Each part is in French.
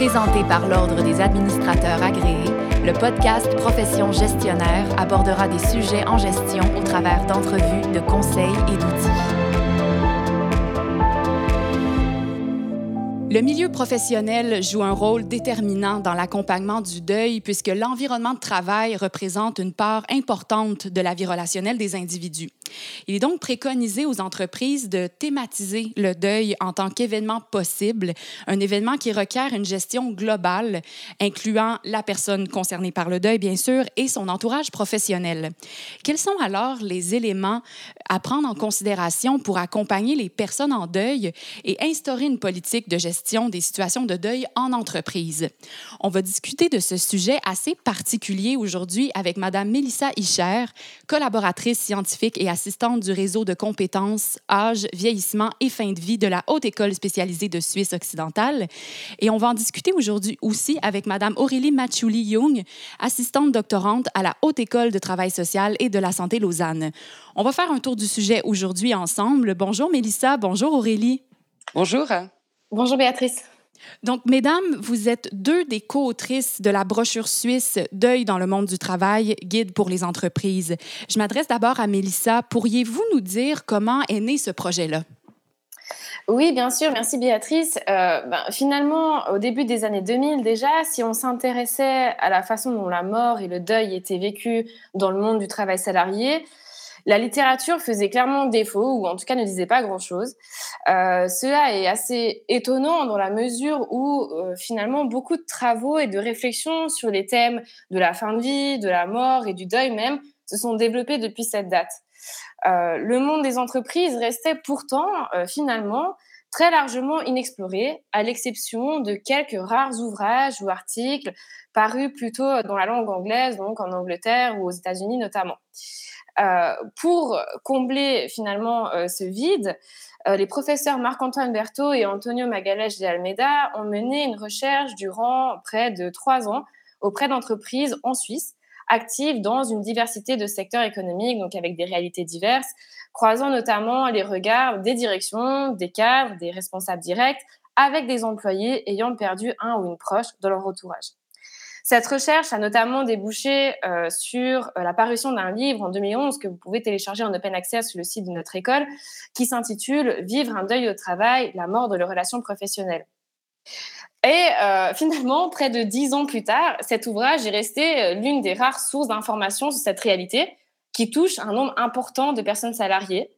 Présenté par l'Ordre des administrateurs agréés, le podcast Profession gestionnaire abordera des sujets en gestion au travers d'entrevues, de conseils et d'outils. Le milieu professionnel joue un rôle déterminant dans l'accompagnement du deuil puisque l'environnement de travail représente une part importante de la vie relationnelle des individus. Il est donc préconisé aux entreprises de thématiser le deuil en tant qu'événement possible, un événement qui requiert une gestion globale, incluant la personne concernée par le deuil, bien sûr, et son entourage professionnel. Quels sont alors les éléments à prendre en considération pour accompagner les personnes en deuil et instaurer une politique de gestion des situations de deuil en entreprise? On va discuter de ce sujet assez particulier aujourd'hui avec Mme Mélissa Hicher, collaboratrice scientifique et du réseau de compétences âge, vieillissement et fin de vie de la Haute École spécialisée de Suisse occidentale. Et on va en discuter aujourd'hui aussi avec Mme Aurélie Machouli-Young, assistante doctorante à la Haute École de travail social et de la santé Lausanne. On va faire un tour du sujet aujourd'hui ensemble. Bonjour Mélissa, bonjour Aurélie. Bonjour. Bonjour Béatrice. Donc, mesdames, vous êtes deux des co-autrices de la brochure suisse Deuil dans le monde du travail, guide pour les entreprises. Je m'adresse d'abord à Mélissa. Pourriez-vous nous dire comment est né ce projet-là? Oui, bien sûr. Merci Béatrice. Euh, ben, finalement, au début des années 2000 déjà, si on s'intéressait à la façon dont la mort et le deuil étaient vécus dans le monde du travail salarié, la littérature faisait clairement défaut, ou en tout cas ne disait pas grand-chose. Euh, cela est assez étonnant dans la mesure où euh, finalement beaucoup de travaux et de réflexions sur les thèmes de la fin de vie, de la mort et du deuil même se sont développés depuis cette date. Euh, le monde des entreprises restait pourtant finalement très largement inexploré, à l'exception de quelques rares ouvrages ou articles parus plutôt dans la langue anglaise, donc en Angleterre ou aux États-Unis notamment. Euh, pour combler finalement euh, ce vide, euh, les professeurs Marc-Antoine Berthaud et Antonio Magalhães de Almeida ont mené une recherche durant près de trois ans auprès d'entreprises en Suisse actives dans une diversité de secteurs économiques, donc avec des réalités diverses, croisant notamment les regards des directions, des cadres, des responsables directs, avec des employés ayant perdu un ou une proche dans leur entourage. Cette recherche a notamment débouché euh, sur euh, la parution d'un livre en 2011 que vous pouvez télécharger en open access sur le site de notre école, qui s'intitule Vivre un deuil au travail, la mort de la relation professionnelle. Et euh, finalement, près de dix ans plus tard, cet ouvrage est resté l'une des rares sources d'informations sur cette réalité qui touche un nombre important de personnes salariées.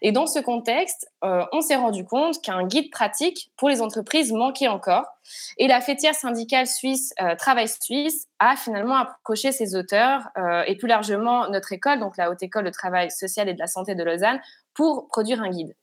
Et dans ce contexte, euh, on s'est rendu compte qu'un guide pratique pour les entreprises manquait encore. Et la fêtière syndicale suisse euh, Travail Suisse a finalement approché ses auteurs euh, et plus largement notre école, donc la Haute École de Travail Social et de la Santé de Lausanne, pour produire un guide.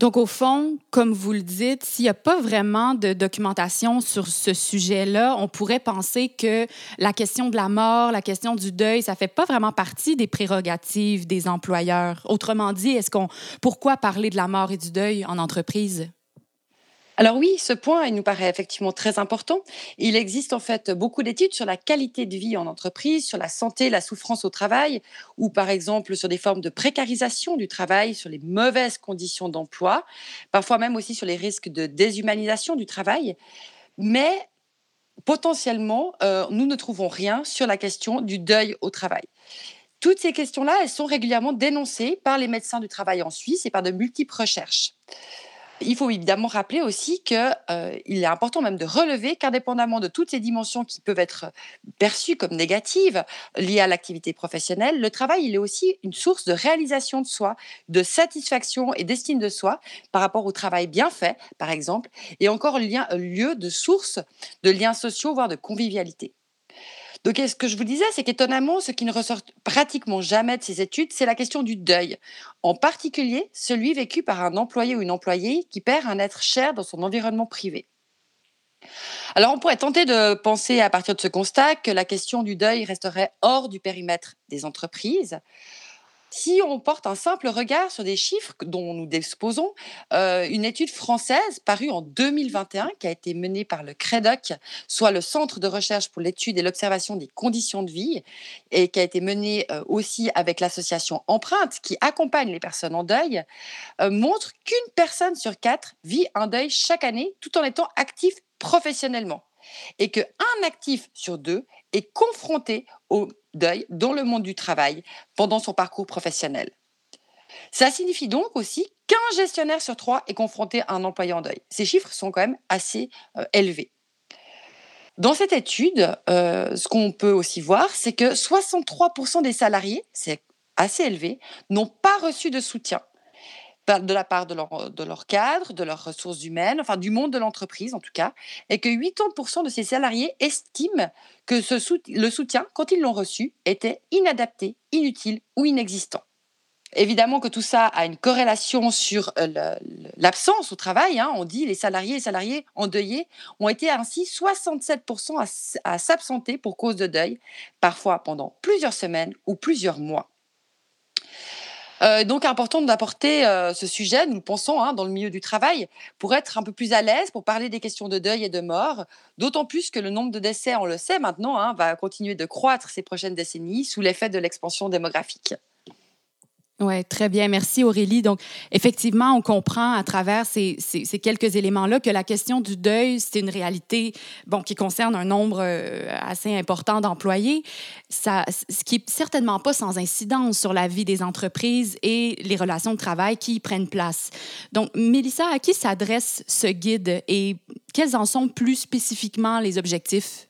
Donc, au fond, comme vous le dites, s'il n'y a pas vraiment de documentation sur ce sujet-là, on pourrait penser que la question de la mort, la question du deuil, ça ne fait pas vraiment partie des prérogatives des employeurs. Autrement dit, est-ce qu'on, pourquoi parler de la mort et du deuil en entreprise? Alors oui, ce point, il nous paraît effectivement très important. Il existe en fait beaucoup d'études sur la qualité de vie en entreprise, sur la santé, la souffrance au travail, ou par exemple sur des formes de précarisation du travail, sur les mauvaises conditions d'emploi, parfois même aussi sur les risques de déshumanisation du travail. Mais potentiellement, euh, nous ne trouvons rien sur la question du deuil au travail. Toutes ces questions-là, elles sont régulièrement dénoncées par les médecins du travail en Suisse et par de multiples recherches. Il faut évidemment rappeler aussi qu'il euh, est important même de relever qu'indépendamment de toutes ces dimensions qui peuvent être perçues comme négatives liées à l'activité professionnelle, le travail, il est aussi une source de réalisation de soi, de satisfaction et d'estime de soi par rapport au travail bien fait, par exemple, et encore lien, lieu de source de liens sociaux, voire de convivialité. Donc, ce que je vous disais, c'est qu'étonnamment, ce qui ne ressort pratiquement jamais de ces études, c'est la question du deuil. En particulier, celui vécu par un employé ou une employée qui perd un être cher dans son environnement privé. Alors, on pourrait tenter de penser à partir de ce constat que la question du deuil resterait hors du périmètre des entreprises. Si on porte un simple regard sur des chiffres dont nous disposons, euh, une étude française parue en 2021 qui a été menée par le CREDOC, soit le Centre de recherche pour l'étude et l'observation des conditions de vie, et qui a été menée euh, aussi avec l'association Empreinte qui accompagne les personnes en deuil, euh, montre qu'une personne sur quatre vit un deuil chaque année tout en étant actif professionnellement et qu'un actif sur deux est confronté au deuil dans le monde du travail pendant son parcours professionnel. Ça signifie donc aussi qu'un gestionnaire sur trois est confronté à un employé en deuil. Ces chiffres sont quand même assez euh, élevés. Dans cette étude, euh, ce qu'on peut aussi voir, c'est que 63% des salariés, c'est assez élevé, n'ont pas reçu de soutien de la part de leur, de leur cadre, de leurs ressources humaines, enfin du monde de l'entreprise en tout cas, et que 80% de ces salariés estiment que le soutien, quand ils l'ont reçu, était inadapté, inutile ou inexistant. Évidemment que tout ça a une corrélation sur euh, l'absence au travail. Hein. On dit les salariés et salariés endeuillés ont été ainsi 67% à, à s'absenter pour cause de deuil, parfois pendant plusieurs semaines ou plusieurs mois. Euh, donc important d'apporter euh, ce sujet, nous le pensons, hein, dans le milieu du travail, pour être un peu plus à l'aise, pour parler des questions de deuil et de mort, d'autant plus que le nombre de décès, on le sait maintenant, hein, va continuer de croître ces prochaines décennies sous l'effet de l'expansion démographique. Oui, très bien. Merci Aurélie. Donc, effectivement, on comprend à travers ces, quelques éléments-là que la question du deuil, c'est une réalité bon, qui concerne un nombre euh, assez important d'employés, ce qui est certainement pas sans incidence sur la vie des entreprises et les relations de travail qui y prennent place. Donc, Mélissa, à qui s'adresse ce guide et quels en sont plus spécifiquement les objectifs?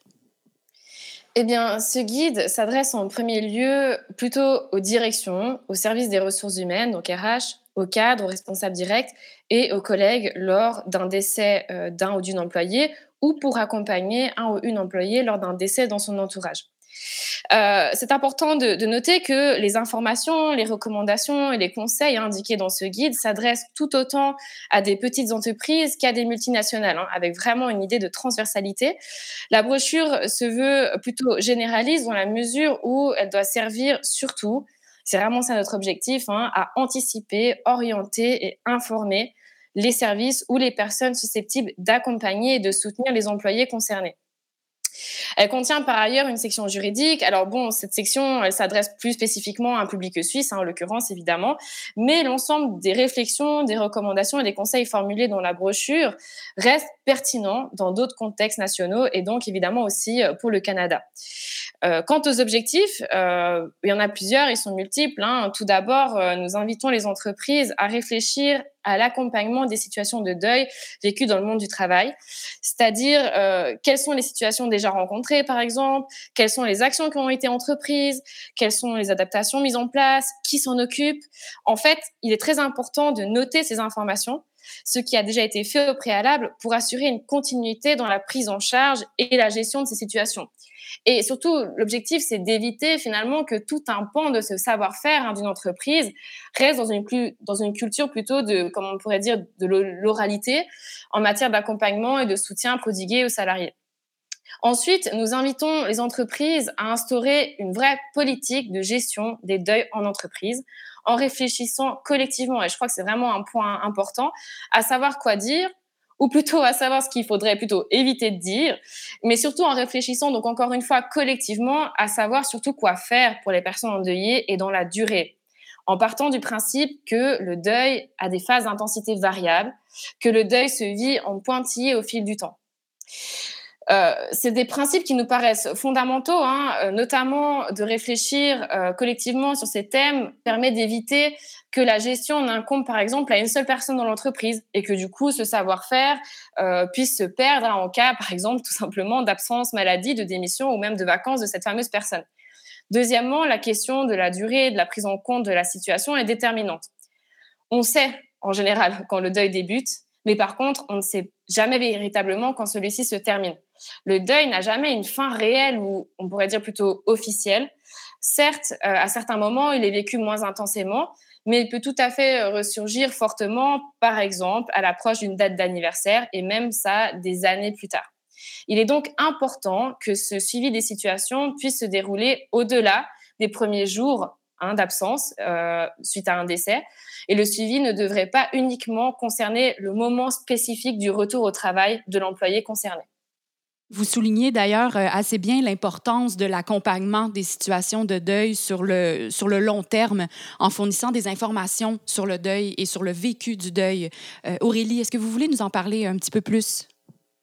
Eh bien, ce guide s'adresse en premier lieu plutôt aux directions, aux services des ressources humaines, donc RH, aux cadres, aux responsables directs et aux collègues lors d'un décès euh, d'un ou d'une employée ou pour accompagner un ou une employée lors d'un décès dans son entourage. Euh, c'est important de, noter que les informations, les recommandations et les conseils indiqués dans ce guide s'adressent tout autant à des petites entreprises qu'à des multinationales, hein, avec vraiment une idée de transversalité. La brochure se veut plutôt généraliste dans la mesure où elle doit servir surtout, c'est vraiment ça notre objectif, hein, à anticiper, orienter et informer les services ou les personnes susceptibles d'accompagner et de soutenir les employés concernés. Elle contient par ailleurs une section juridique. Alors bon, cette section, elle s'adresse plus spécifiquement à un public suisse, hein, en l'occurrence évidemment, mais l'ensemble des réflexions, des recommandations et des conseils formulés dans la brochure reste pertinent dans d'autres contextes nationaux et donc évidemment aussi euh, pour le Canada. Euh, quant aux objectifs, euh, il y en a plusieurs, ils sont multiples. Hein. Tout d'abord, nous invitons les entreprises à réfléchir à l'accompagnement des situations de deuil vécues dans le monde du travail, c'est-à-dire euh, quelles sont les situations déjà rencontrées, par exemple, quelles sont les actions qui ont été entreprises, quelles sont les adaptations mises en place, qui s'en occupe? En fait, il est très important de noter ces informations ce qui a déjà été fait au préalable pour assurer une continuité dans la prise en charge et la gestion de ces situations. Et surtout, l'objectif, c'est d'éviter finalement que tout un pan de ce savoir-faire hein, d'une entreprise reste dans une, dans une culture plutôt de, comme on pourrait dire, de l'oralité en matière d'accompagnement et de soutien prodigué aux salariés. Ensuite, nous invitons les entreprises à instaurer une vraie politique de gestion des deuils en entreprise en réfléchissant collectivement, et je crois que c'est vraiment un point important, à savoir quoi dire, ou plutôt à savoir ce qu'il faudrait plutôt éviter de dire, mais surtout en réfléchissant, donc encore une fois, collectivement, à savoir surtout quoi faire pour les personnes endeuillées et dans la durée, en partant du principe que le deuil a des phases d'intensité variables, que le deuil se vit en pointillé au fil du temps. Euh, c'est des principes qui nous paraissent fondamentaux, hein, euh, notamment de réfléchir euh, collectivement sur ces thèmes permet d'éviter que la gestion n'incombe par exemple à une seule personne dans l'entreprise et que du coup ce savoir-faire puisse se perdre en cas par exemple tout simplement d'absence, maladie, de démission ou même de vacances de cette fameuse personne. Deuxièmement, la question de la durée et de la prise en compte de la situation est déterminante. On sait en général quand le deuil débute, mais par contre, on ne sait jamais véritablement quand celui-ci se termine. Le deuil n'a jamais une fin réelle ou on pourrait dire plutôt officielle. Certes, euh, à certains moments, il est vécu moins intensément, mais il peut tout à fait euh, ressurgir fortement, par exemple, à l'approche d'une date d'anniversaire et même ça des années plus tard. Il est donc important que ce suivi des situations puisse se dérouler au-delà des premiers jours hein, d'absence euh, suite à un décès. Et le suivi ne devrait pas uniquement concerner le moment spécifique du retour au travail de l'employé concerné. Vous soulignez d'ailleurs euh, assez bien l'importance de l'accompagnement des situations de deuil sur le, sur le long terme en fournissant des informations sur le deuil et sur le vécu du deuil. Euh, Aurélie, est-ce que vous voulez nous en parler un petit peu plus?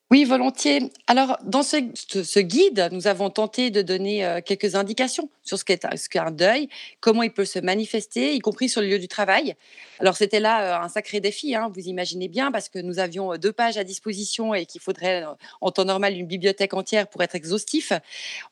Oui, volontiers. Alors, dans ce, guide, nous avons tenté de donner euh, quelques indications sur ce qu'est un deuil, comment il peut se manifester, y compris sur le lieu du travail. Alors, c'était là euh, un sacré défi, hein, vous imaginez bien, parce que nous avions euh, deux pages à disposition et qu'il faudrait, en temps normal, une bibliothèque entière pour être exhaustif.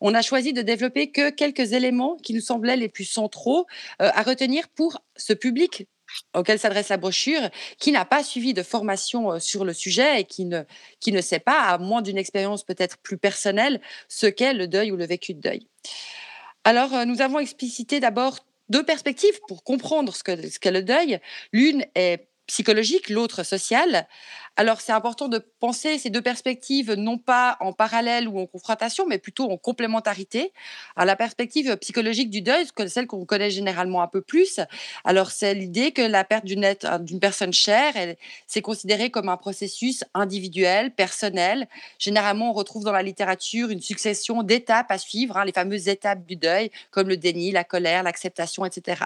On a choisi de développer que quelques éléments qui nous semblaient les plus centraux à retenir pour ce public auquel s'adresse la brochure, qui n'a pas suivi de formation euh, sur le sujet et qui ne, qui ne sait pas, à moins d'une expérience peut-être plus personnelle, ce qu'est le deuil ou le vécu de deuil. Alors, euh, nous avons explicité d'abord deux perspectives pour comprendre ce qu'est ce le deuil. L'une est psychologique, l'autre sociale. Alors c'est important de penser ces deux perspectives non pas en parallèle ou en confrontation, mais plutôt en complémentarité. À la perspective psychologique du deuil, celle qu'on connaît généralement un peu plus, alors c'est l'idée que la perte d'une personne chère, c'est considéré comme un processus individuel, personnel. Généralement, on retrouve dans la littérature une succession d'étapes à suivre, hein, les fameuses étapes du deuil, comme le déni, la colère, l'acceptation, etc.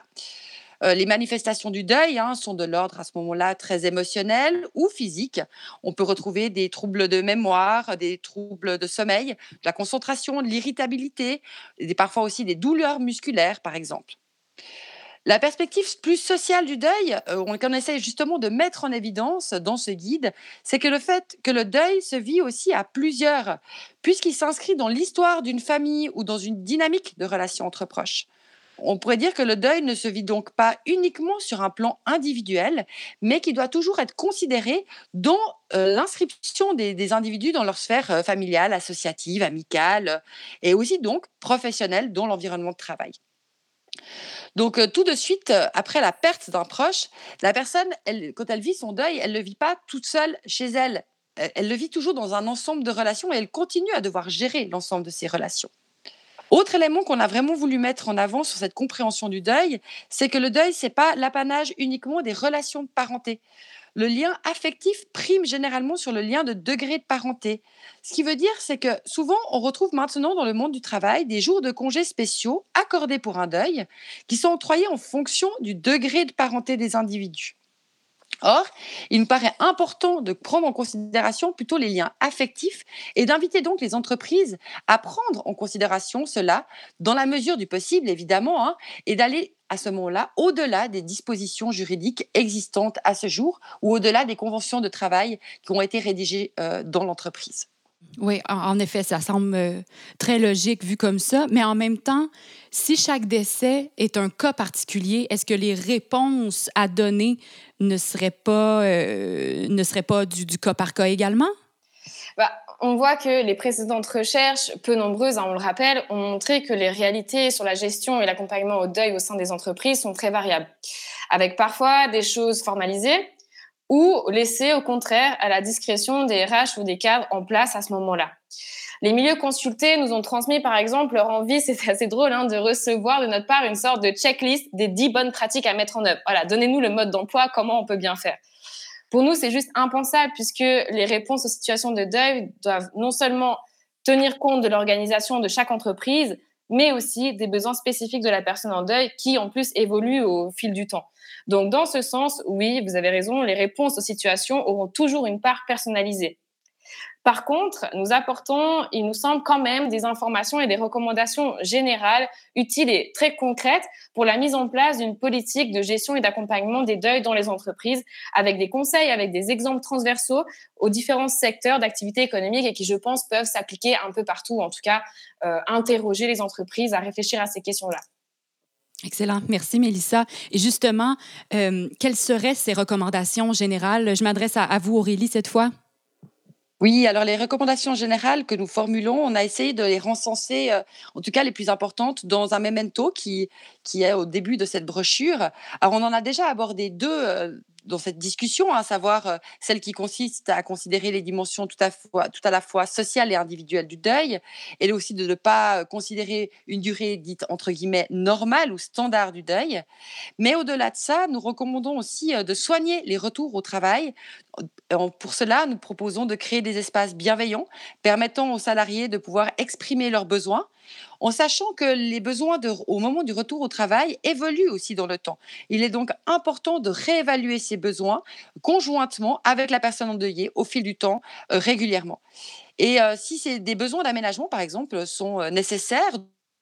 Euh, les manifestations du deuil hein, sont de l'ordre à ce moment-là très émotionnel ou physique. On peut retrouver des troubles de mémoire, des troubles de sommeil, de la concentration, de l'irritabilité, et parfois aussi des douleurs musculaires, par exemple. La perspective plus sociale du deuil, euh, qu'on essaie justement de mettre en évidence dans ce guide, c'est que le fait que le deuil se vit aussi à plusieurs, puisqu'il s'inscrit dans l'histoire d'une famille ou dans une dynamique de relations entre proches. On pourrait dire que le deuil ne se vit donc pas uniquement sur un plan individuel, mais qui doit toujours être considéré dans euh, l'inscription des, individus dans leur sphère euh, familiale, associative, amicale, euh, et aussi donc professionnelle dans l'environnement de travail. Donc tout de suite, après la perte d'un proche, la personne, quand elle vit son deuil, elle ne le vit pas toute seule chez elle. Elle le vit toujours dans un ensemble de relations et elle continue à devoir gérer l'ensemble de ces relations. Autre élément qu'on a vraiment voulu mettre en avant sur cette compréhension du deuil, c'est que le deuil, c'est pas l'apanage uniquement des relations de parenté. Le lien affectif prime généralement sur le lien de degré de parenté. Ce qui veut dire, c'est que souvent, on retrouve maintenant dans le monde du travail des jours de congés spéciaux accordés pour un deuil qui sont octroyés en fonction du degré de parenté des individus. Or, il me paraît important de prendre en considération plutôt les liens affectifs et d'inviter donc les entreprises à prendre en considération cela dans la mesure du possible, évidemment, hein, et d'aller à ce moment-là au-delà des dispositions juridiques existantes à ce jour ou au-delà des conventions de travail qui ont été rédigées euh, dans l'entreprise. Oui, en effet, ça semble euh, très logique vu comme ça, mais en même temps, si chaque décès est un cas particulier, est-ce que les réponses à donner ne seraient pas, euh, ne seraient pas du, cas par cas également? Bah, on voit que les précédentes recherches, peu nombreuses, hein, on le rappelle, ont montré que les réalités sur la gestion et l'accompagnement au deuil au sein des entreprises sont très variables, avec parfois des choses formalisées, ou laisser au contraire à la discrétion des RH ou des cadres en place à ce moment-là. Les milieux consultés nous ont transmis par exemple leur envie, c'est assez drôle, hein, de recevoir de notre part une sorte de checklist des dix bonnes pratiques à mettre en œuvre. Voilà, donnez-nous le mode d'emploi, comment on peut bien faire. Pour nous, c'est juste impensable puisque les réponses aux situations de deuil doivent non seulement tenir compte de l'organisation de chaque entreprise, mais aussi des besoins spécifiques de la personne en deuil qui, en plus, évoluent au fil du temps. Donc, dans ce sens, oui, vous avez raison, les réponses aux situations auront toujours une part personnalisée. Par contre, nous apportons, il nous semble quand même, des informations et des recommandations générales, utiles et très concrètes pour la mise en place d'une politique de gestion et d'accompagnement des deuils dans les entreprises, avec des conseils, avec des exemples transversaux aux différents secteurs d'activité économique et qui, je pense, peuvent s'appliquer un peu partout, en tout cas, euh, interroger les entreprises à réfléchir à ces questions-là. Excellent. Merci, Mélissa. Et justement, euh, quelles seraient ces recommandations générales? Je m'adresse à, vous, Aurélie, cette fois. Oui, alors les recommandations générales que nous formulons, on a essayé de les recenser, euh, en tout cas les plus importantes, dans un memento qui, qui est au début de cette brochure. Alors on en a déjà abordé deux euh, dans cette discussion, à savoir euh, celle qui consiste à considérer les dimensions tout à, la fois sociales et individuelles du deuil, et aussi de ne pas considérer une durée dite entre guillemets normale ou standard du deuil. Mais au-delà de ça, nous recommandons aussi euh, de soigner les retours au travail. Pour cela, nous proposons de créer des espaces bienveillants permettant aux salariés de pouvoir exprimer leurs besoins en sachant que les besoins au moment du retour au travail évoluent aussi dans le temps. Il est donc important de réévaluer ces besoins conjointement avec la personne endeuillée au fil du temps euh, régulièrement. Et euh, si des besoins d'aménagement, par exemple, sont euh, nécessaires,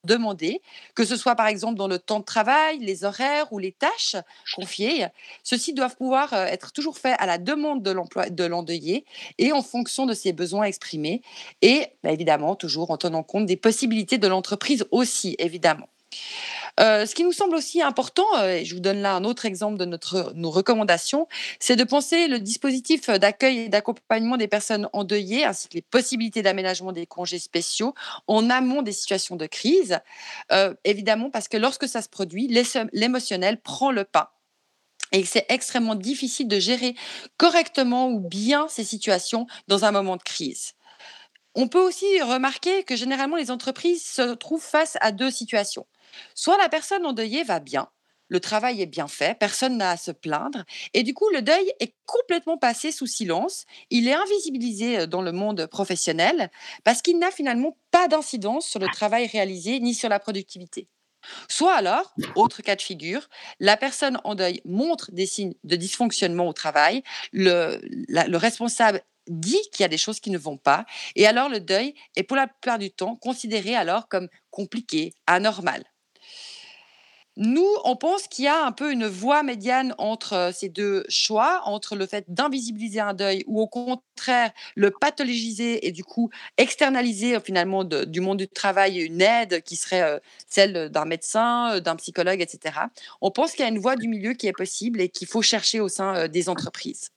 demander, que ce soit par exemple dans le temps de travail, les horaires ou les tâches confiées. Ceux-ci doivent pouvoir être toujours faits à la demande de l'endeuillé et en fonction de ses besoins exprimés. Et bah, évidemment, toujours en tenant compte des possibilités de l'entreprise aussi, évidemment. Euh, ce qui nous semble aussi important, euh, et je vous donne là un autre exemple de nos recommandations, c'est de penser le dispositif d'accueil et d'accompagnement des personnes endeuillées, ainsi que les possibilités d'aménagement des congés spéciaux en amont des situations de crise. Euh, évidemment, parce que lorsque ça se produit, l'émotionnel prend le pas et c'est extrêmement difficile de gérer correctement ou bien ces situations dans un moment de crise. On peut aussi remarquer que généralement les entreprises se trouvent face à deux situations. Soit la personne endeuillée va bien, le travail est bien fait, personne n'a à se plaindre, et du coup le deuil est complètement passé sous silence, il est invisibilisé euh, dans le monde professionnel parce qu'il n'a finalement pas d'incidence sur le travail réalisé ni sur la productivité. Soit alors, autre cas de figure, la personne en deuil montre des signes de dysfonctionnement au travail, le, le responsable dit qu'il y a des choses qui ne vont pas, et alors le deuil est pour la plupart du temps considéré alors comme compliqué, anormal. Nous, on pense qu'il y a un peu une voie médiane entre euh, ces deux choix, entre le fait d'invisibiliser un deuil ou au contraire le pathologiser et du coup externaliser euh, finalement du monde du travail une aide qui serait euh, celle d'un médecin, d'un psychologue, etc. On pense qu'il y a une voie du milieu qui est possible et qu'il faut chercher au sein des entreprises.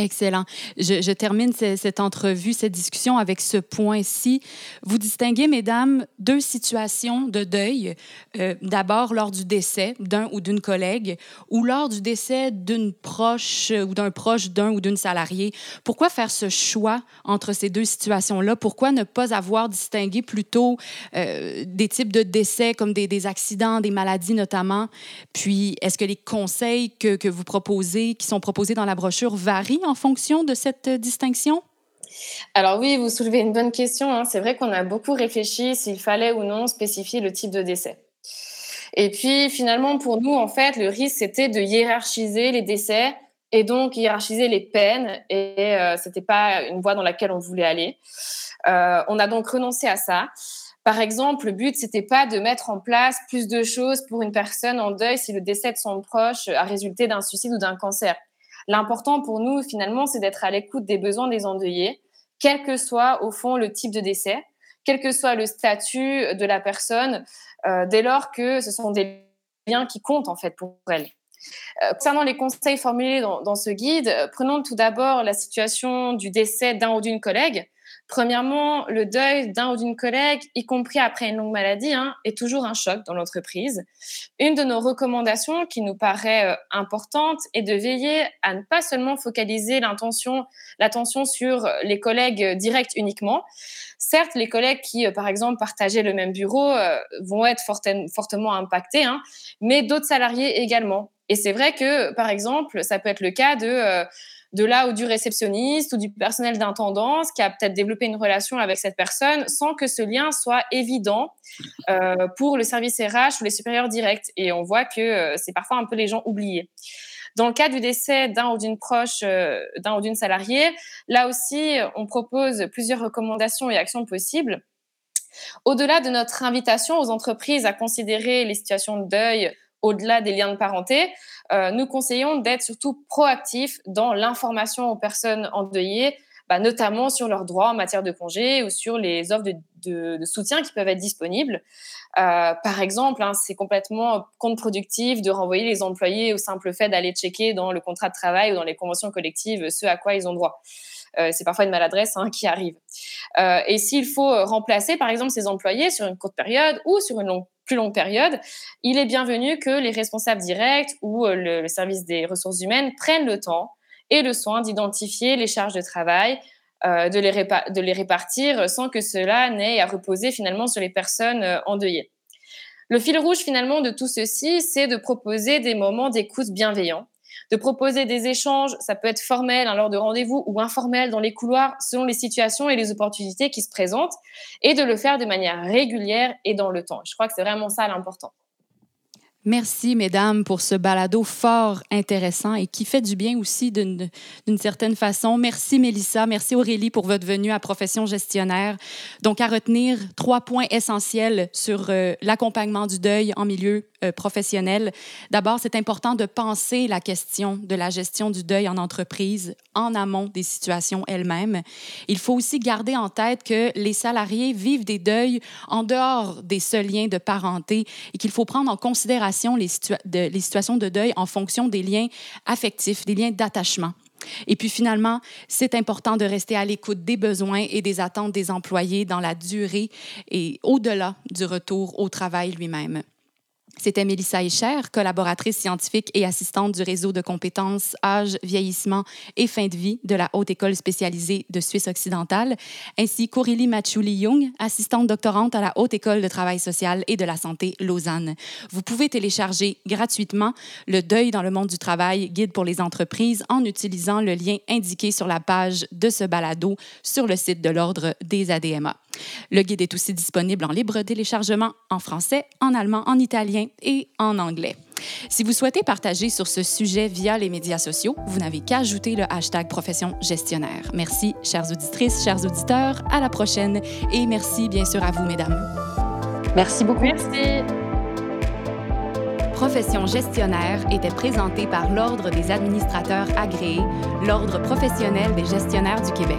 Excellent. Je, termine cette entrevue, cette discussion avec ce point-ci. Vous distinguez, mesdames, deux situations de deuil. Euh, d'abord, lors du décès d'un ou d'une collègue ou lors du décès d'une proche ou d'un proche d'un ou d'une salariée. Pourquoi faire ce choix entre ces deux situations-là? Pourquoi ne pas avoir distingué plutôt euh, des types de décès comme des, des, accidents, des maladies notamment? Puis, est-ce que les conseils que, que vous proposez, qui sont proposés dans la brochure, varient en fonction de cette distinction? Alors oui, vous soulevez une bonne question. Hein. C'est vrai qu'on a beaucoup réfléchi s'il fallait ou non spécifier le type de décès. Et puis finalement, pour nous, en fait, le risque, c'était de hiérarchiser les décès et donc hiérarchiser les peines. Et euh, ce n'était pas une voie dans laquelle on voulait aller. Euh, on a donc renoncé à ça. Par exemple, le but, c'était pas de mettre en place plus de choses pour une personne en deuil si le décès de son proche a résulté d'un suicide ou d'un cancer. L'important pour nous, finalement, c'est d'être à l'écoute des besoins des endeuillés, quel que soit, au fond, le type de décès, quel que soit le statut de la personne, euh, dès lors que ce sont des liens qui comptent, en fait, pour elle. Euh, concernant les conseils formulés dans, dans ce guide, prenons tout d'abord la situation du décès d'un ou d'une collègue. Premièrement, le deuil d'un ou d'une collègue, y compris après une longue maladie, hein, est toujours un choc dans l'entreprise. Une de nos recommandations qui nous paraît euh, importante est de veiller à ne pas seulement focaliser l'attention sur les collègues directs uniquement. Certes, les collègues qui, euh, par exemple, partageaient le même bureau euh, vont être fortement impactés, hein, mais d'autres salariés également. Et c'est vrai que, par exemple, ça peut être le cas de de là ou du réceptionniste ou du personnel d'intendance qui a peut-être développé une relation avec cette personne sans que ce lien soit évident euh, pour le service RH ou les supérieurs directs. Et on voit que euh, c'est parfois un peu les gens oubliés. Dans le cas du décès d'un ou d'une proche, euh, d'un ou d'une salariée, là aussi, on propose plusieurs recommandations et actions possibles. Au-delà de notre invitation aux entreprises à considérer les situations de deuil au-delà des liens de parenté, euh, nous conseillons d'être surtout proactifs dans l'information aux personnes endeuillées, bah, notamment sur leurs droits en matière de congé ou sur les offres de, soutien qui peuvent être disponibles. Euh, par exemple, hein, c'est complètement contre-productif de renvoyer les employés au simple fait d'aller checker dans le contrat de travail ou dans les conventions collectives ce à quoi ils ont droit. Euh, c'est parfois une maladresse hein, qui arrive. et s'il faut remplacer, par exemple, ces employés sur une courte période ou sur une longue plus longue période, il est bienvenu que les responsables directs ou euh, le, service des ressources humaines prennent le temps et le soin d'identifier les charges de travail, euh, de, les répartir sans que cela n'ait à reposer finalement sur les personnes euh, endeuillées. Le fil rouge finalement de tout ceci, c'est de proposer des moments d'écoute bienveillants de proposer des échanges, ça peut être formel hein, lors de rendez-vous ou informel dans les couloirs selon les situations et les opportunités qui se présentent, et de le faire de manière régulière et dans le temps. Je crois que c'est vraiment ça l'important. Merci, mesdames, pour ce balado fort intéressant et qui fait du bien aussi d'une certaine façon. Merci, Mélissa. Merci, Aurélie, pour votre venue à Profession gestionnaire. Donc, à retenir trois points essentiels sur euh, l'accompagnement du deuil en milieu euh, professionnel. D'abord, c'est important de penser la question de la gestion du deuil en entreprise en amont des situations elles-mêmes. Il faut aussi garder en tête que les salariés vivent des deuils en dehors des seuls liens de parenté et qu'il faut prendre en considération les, les situations de deuil en fonction des liens affectifs, des liens d'attachement. Et puis finalement, c'est important de rester à l'écoute des besoins et des attentes des employés dans la durée et au-delà du retour au travail lui-même. C'était Mélissa Echer, collaboratrice scientifique et assistante du réseau de compétences âge, vieillissement et fin de vie de la Haute École spécialisée de Suisse occidentale, ainsi qu'Aurélie Machouli-Young, assistante doctorante à la Haute École de travail social et de la santé Lausanne. Vous pouvez télécharger gratuitement Le deuil dans le monde du travail, guide pour les entreprises, en utilisant le lien indiqué sur la page de ce balado sur le site de l'Ordre des ADMA. Le guide est aussi disponible en libre téléchargement en français, en allemand, en italien et en anglais. Si vous souhaitez partager sur ce sujet via les médias sociaux, vous n'avez qu'à ajouter le hashtag profession gestionnaire. Merci, chères auditrices, chers auditeurs. À la prochaine et merci bien sûr à vous, mesdames. Merci beaucoup. Merci. Profession gestionnaire était présentée par l'Ordre des administrateurs agréés, l'Ordre professionnel des gestionnaires du Québec.